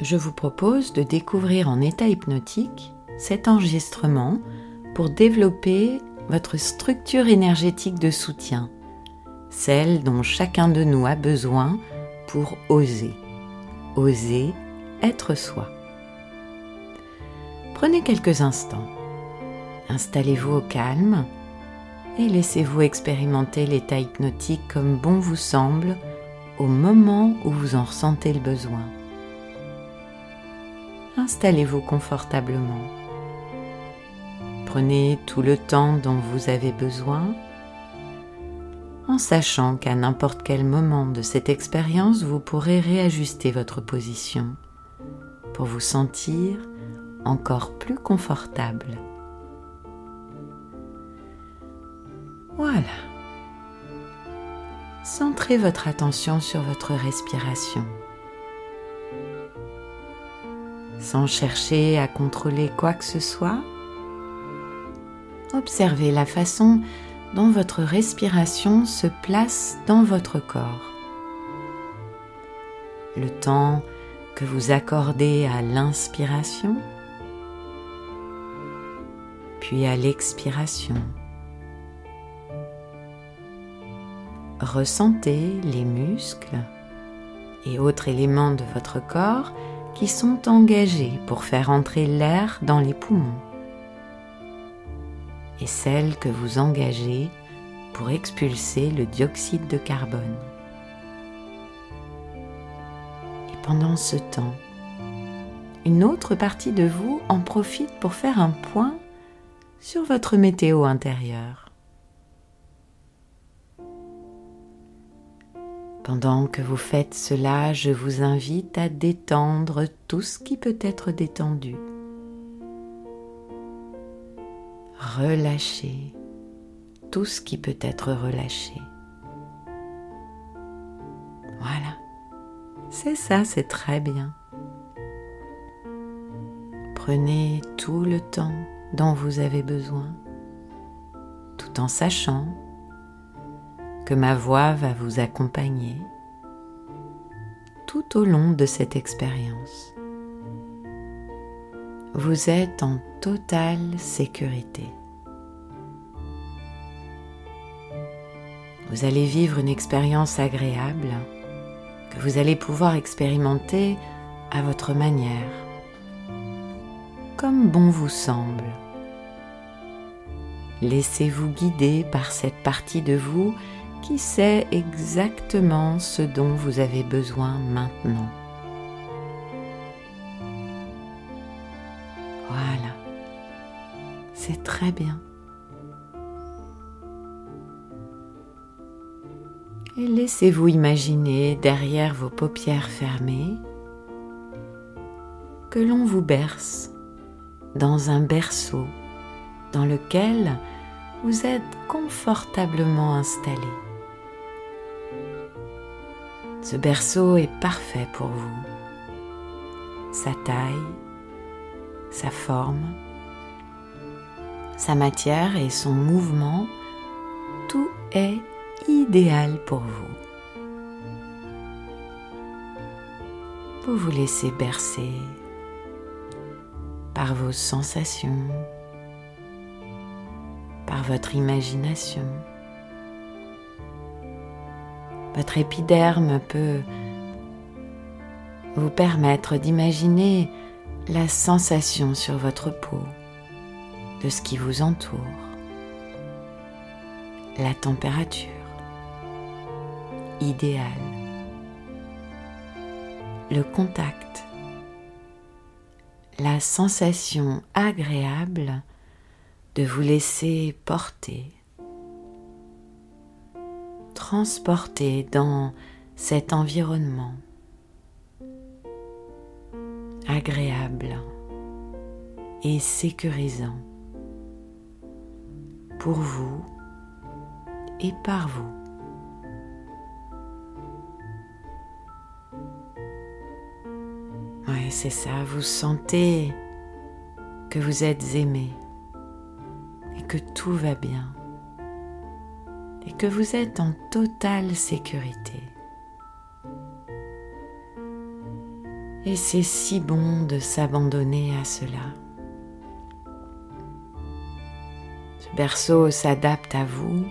Je vous propose de découvrir en état hypnotique cet enregistrement pour développer votre structure énergétique de soutien, celle dont chacun de nous a besoin pour oser, oser être soi. Prenez quelques instants, installez-vous au calme et laissez-vous expérimenter l'état hypnotique comme bon vous semble au moment où vous en ressentez le besoin. Installez-vous confortablement. Prenez tout le temps dont vous avez besoin en sachant qu'à n'importe quel moment de cette expérience, vous pourrez réajuster votre position pour vous sentir encore plus confortable. Voilà. Centrez votre attention sur votre respiration. Sans chercher à contrôler quoi que ce soit, observez la façon dont votre respiration se place dans votre corps. Le temps que vous accordez à l'inspiration, puis à l'expiration. Ressentez les muscles et autres éléments de votre corps qui sont engagés pour faire entrer l'air dans les poumons et celles que vous engagez pour expulser le dioxyde de carbone. Et pendant ce temps, une autre partie de vous en profite pour faire un point sur votre météo intérieure. Pendant que vous faites cela, je vous invite à détendre tout ce qui peut être détendu. Relâchez tout ce qui peut être relâché. Voilà, c'est ça, c'est très bien. Prenez tout le temps dont vous avez besoin, tout en sachant que ma voix va vous accompagner tout au long de cette expérience. Vous êtes en totale sécurité. Vous allez vivre une expérience agréable que vous allez pouvoir expérimenter à votre manière, comme bon vous semble. Laissez-vous guider par cette partie de vous qui sait exactement ce dont vous avez besoin maintenant. Voilà, c'est très bien. Et laissez-vous imaginer derrière vos paupières fermées que l'on vous berce dans un berceau dans lequel vous êtes confortablement installé. Ce berceau est parfait pour vous. Sa taille, sa forme, sa matière et son mouvement, tout est idéal pour vous. Vous vous laissez bercer par vos sensations, par votre imagination. Votre épiderme peut vous permettre d'imaginer la sensation sur votre peau de ce qui vous entoure, la température idéale, le contact, la sensation agréable de vous laisser porter transporté dans cet environnement agréable et sécurisant pour vous et par vous. Oui, c'est ça, vous sentez que vous êtes aimé et que tout va bien et que vous êtes en totale sécurité. Et c'est si bon de s'abandonner à cela. Ce berceau s'adapte à vous,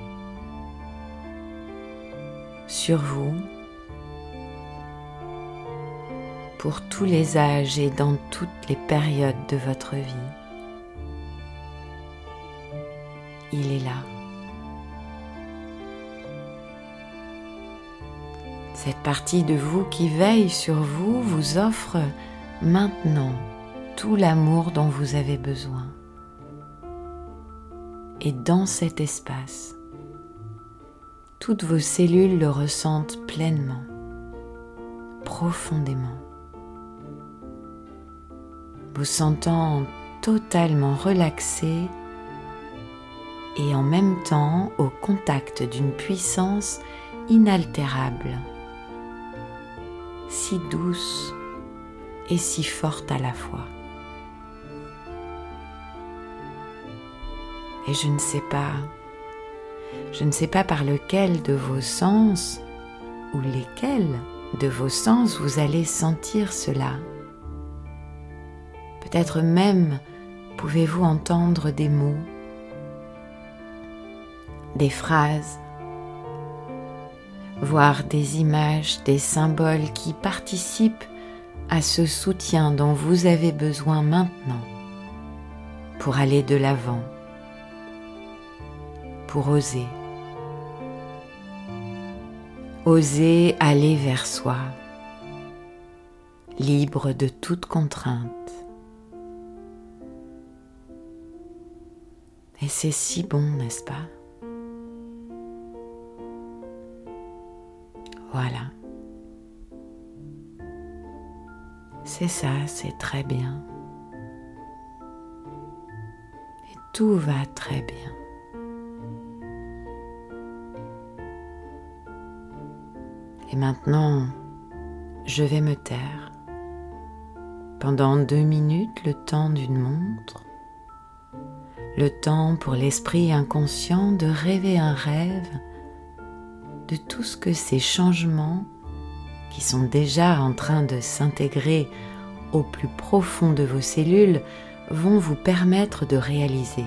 sur vous, pour tous les âges et dans toutes les périodes de votre vie. Il est là. Cette partie de vous qui veille sur vous vous offre maintenant tout l'amour dont vous avez besoin. Et dans cet espace, toutes vos cellules le ressentent pleinement, profondément vous sentant totalement relaxé et en même temps au contact d'une puissance inaltérable, si douce et si forte à la fois. Et je ne sais pas, je ne sais pas par lequel de vos sens ou lesquels de vos sens vous allez sentir cela. Peut-être même pouvez-vous entendre des mots, des phrases, voir des images, des symboles qui participent à ce soutien dont vous avez besoin maintenant pour aller de l'avant, pour oser. Oser aller vers soi, libre de toute contrainte. Et c'est si bon, n'est-ce pas? Voilà. C'est ça, c'est très bien. Et tout va très bien. Et maintenant, je vais me taire pendant deux minutes le temps d'une montre le temps pour l'esprit inconscient de rêver un rêve de tout ce que ces changements qui sont déjà en train de s'intégrer au plus profond de vos cellules vont vous permettre de réaliser.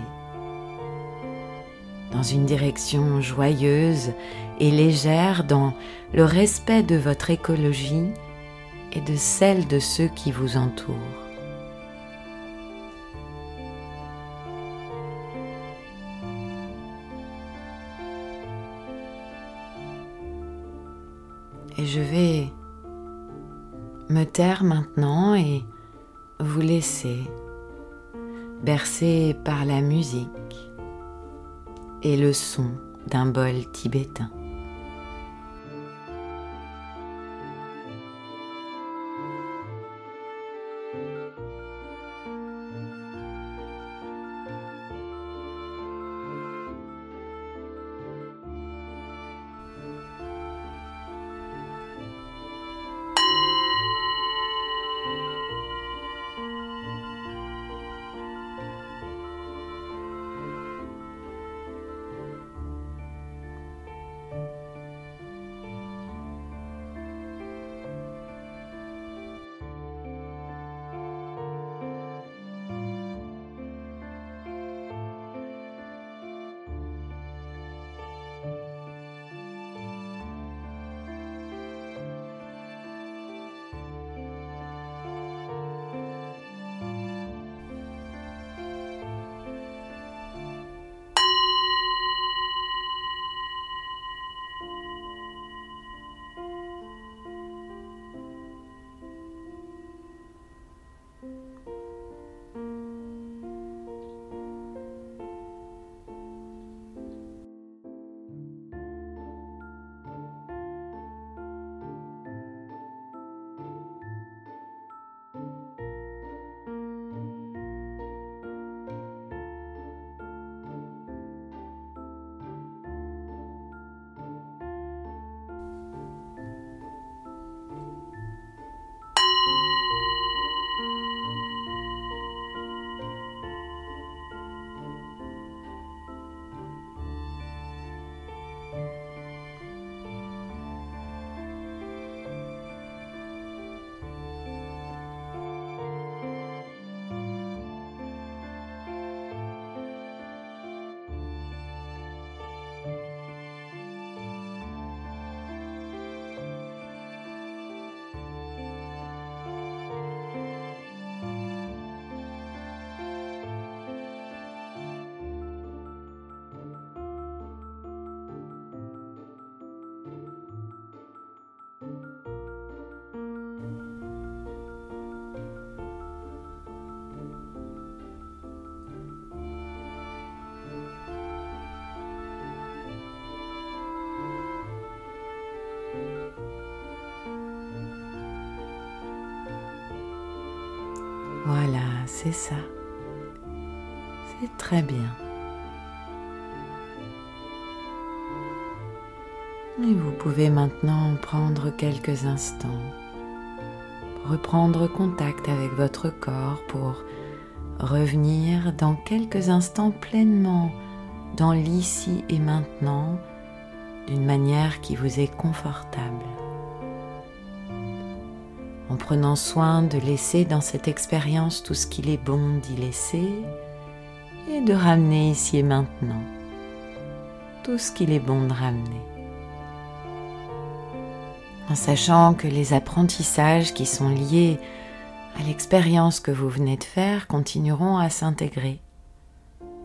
Dans une direction joyeuse et légère dans le respect de votre écologie et de celle de ceux qui vous entourent. Et je vais me taire maintenant et vous laisser bercer par la musique et le son d'un bol tibétain. C'est ça. C'est très bien. Et vous pouvez maintenant prendre quelques instants, reprendre contact avec votre corps pour revenir dans quelques instants pleinement dans l'ici et maintenant d'une manière qui vous est confortable. En prenant soin de laisser dans cette expérience tout ce qu'il est bon d'y laisser et de ramener ici et maintenant tout ce qu'il est bon de ramener. En sachant que les apprentissages qui sont liés à l'expérience que vous venez de faire continueront à s'intégrer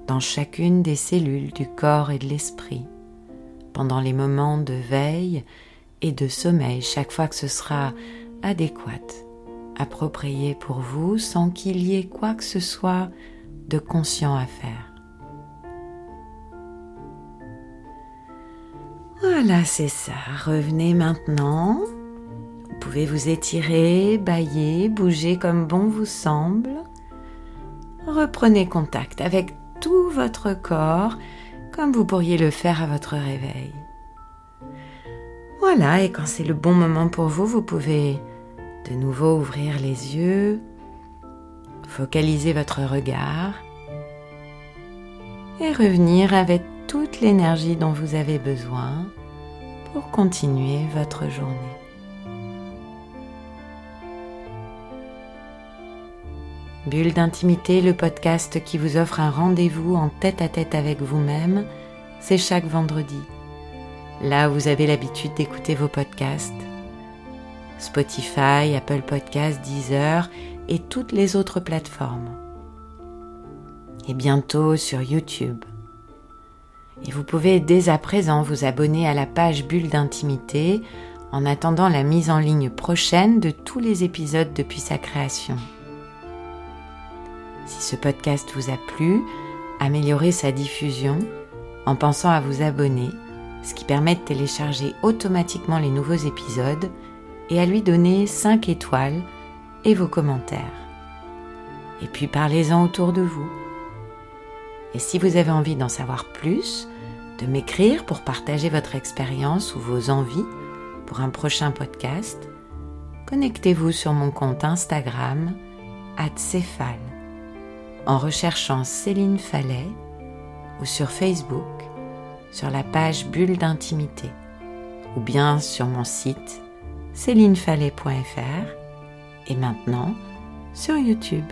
dans chacune des cellules du corps et de l'esprit pendant les moments de veille et de sommeil chaque fois que ce sera adéquat, approprié pour vous sans qu'il y ait quoi que ce soit de conscient à faire. Voilà, c'est ça. Revenez maintenant. Vous pouvez vous étirer, bailler, bouger comme bon vous semble. Reprenez contact avec tout votre corps comme vous pourriez le faire à votre réveil. Voilà, et quand c'est le bon moment pour vous, vous pouvez de nouveau ouvrir les yeux, focaliser votre regard et revenir avec toute l'énergie dont vous avez besoin pour continuer votre journée. Bulle d'intimité, le podcast qui vous offre un rendez-vous en tête à tête avec vous-même, c'est chaque vendredi. Là vous avez l'habitude d'écouter vos podcasts. Spotify, Apple Podcasts, Deezer et toutes les autres plateformes. Et bientôt sur YouTube. Et vous pouvez dès à présent vous abonner à la page Bulle d'intimité en attendant la mise en ligne prochaine de tous les épisodes depuis sa création. Si ce podcast vous a plu, améliorez sa diffusion en pensant à vous abonner, ce qui permet de télécharger automatiquement les nouveaux épisodes et à lui donner 5 étoiles et vos commentaires. Et puis parlez-en autour de vous. Et si vous avez envie d'en savoir plus, de m'écrire pour partager votre expérience ou vos envies pour un prochain podcast, connectez-vous sur mon compte Instagram @céphale en recherchant Céline Fallet ou sur Facebook sur la page Bulle d'intimité ou bien sur mon site célinefallet.fr et maintenant sur YouTube.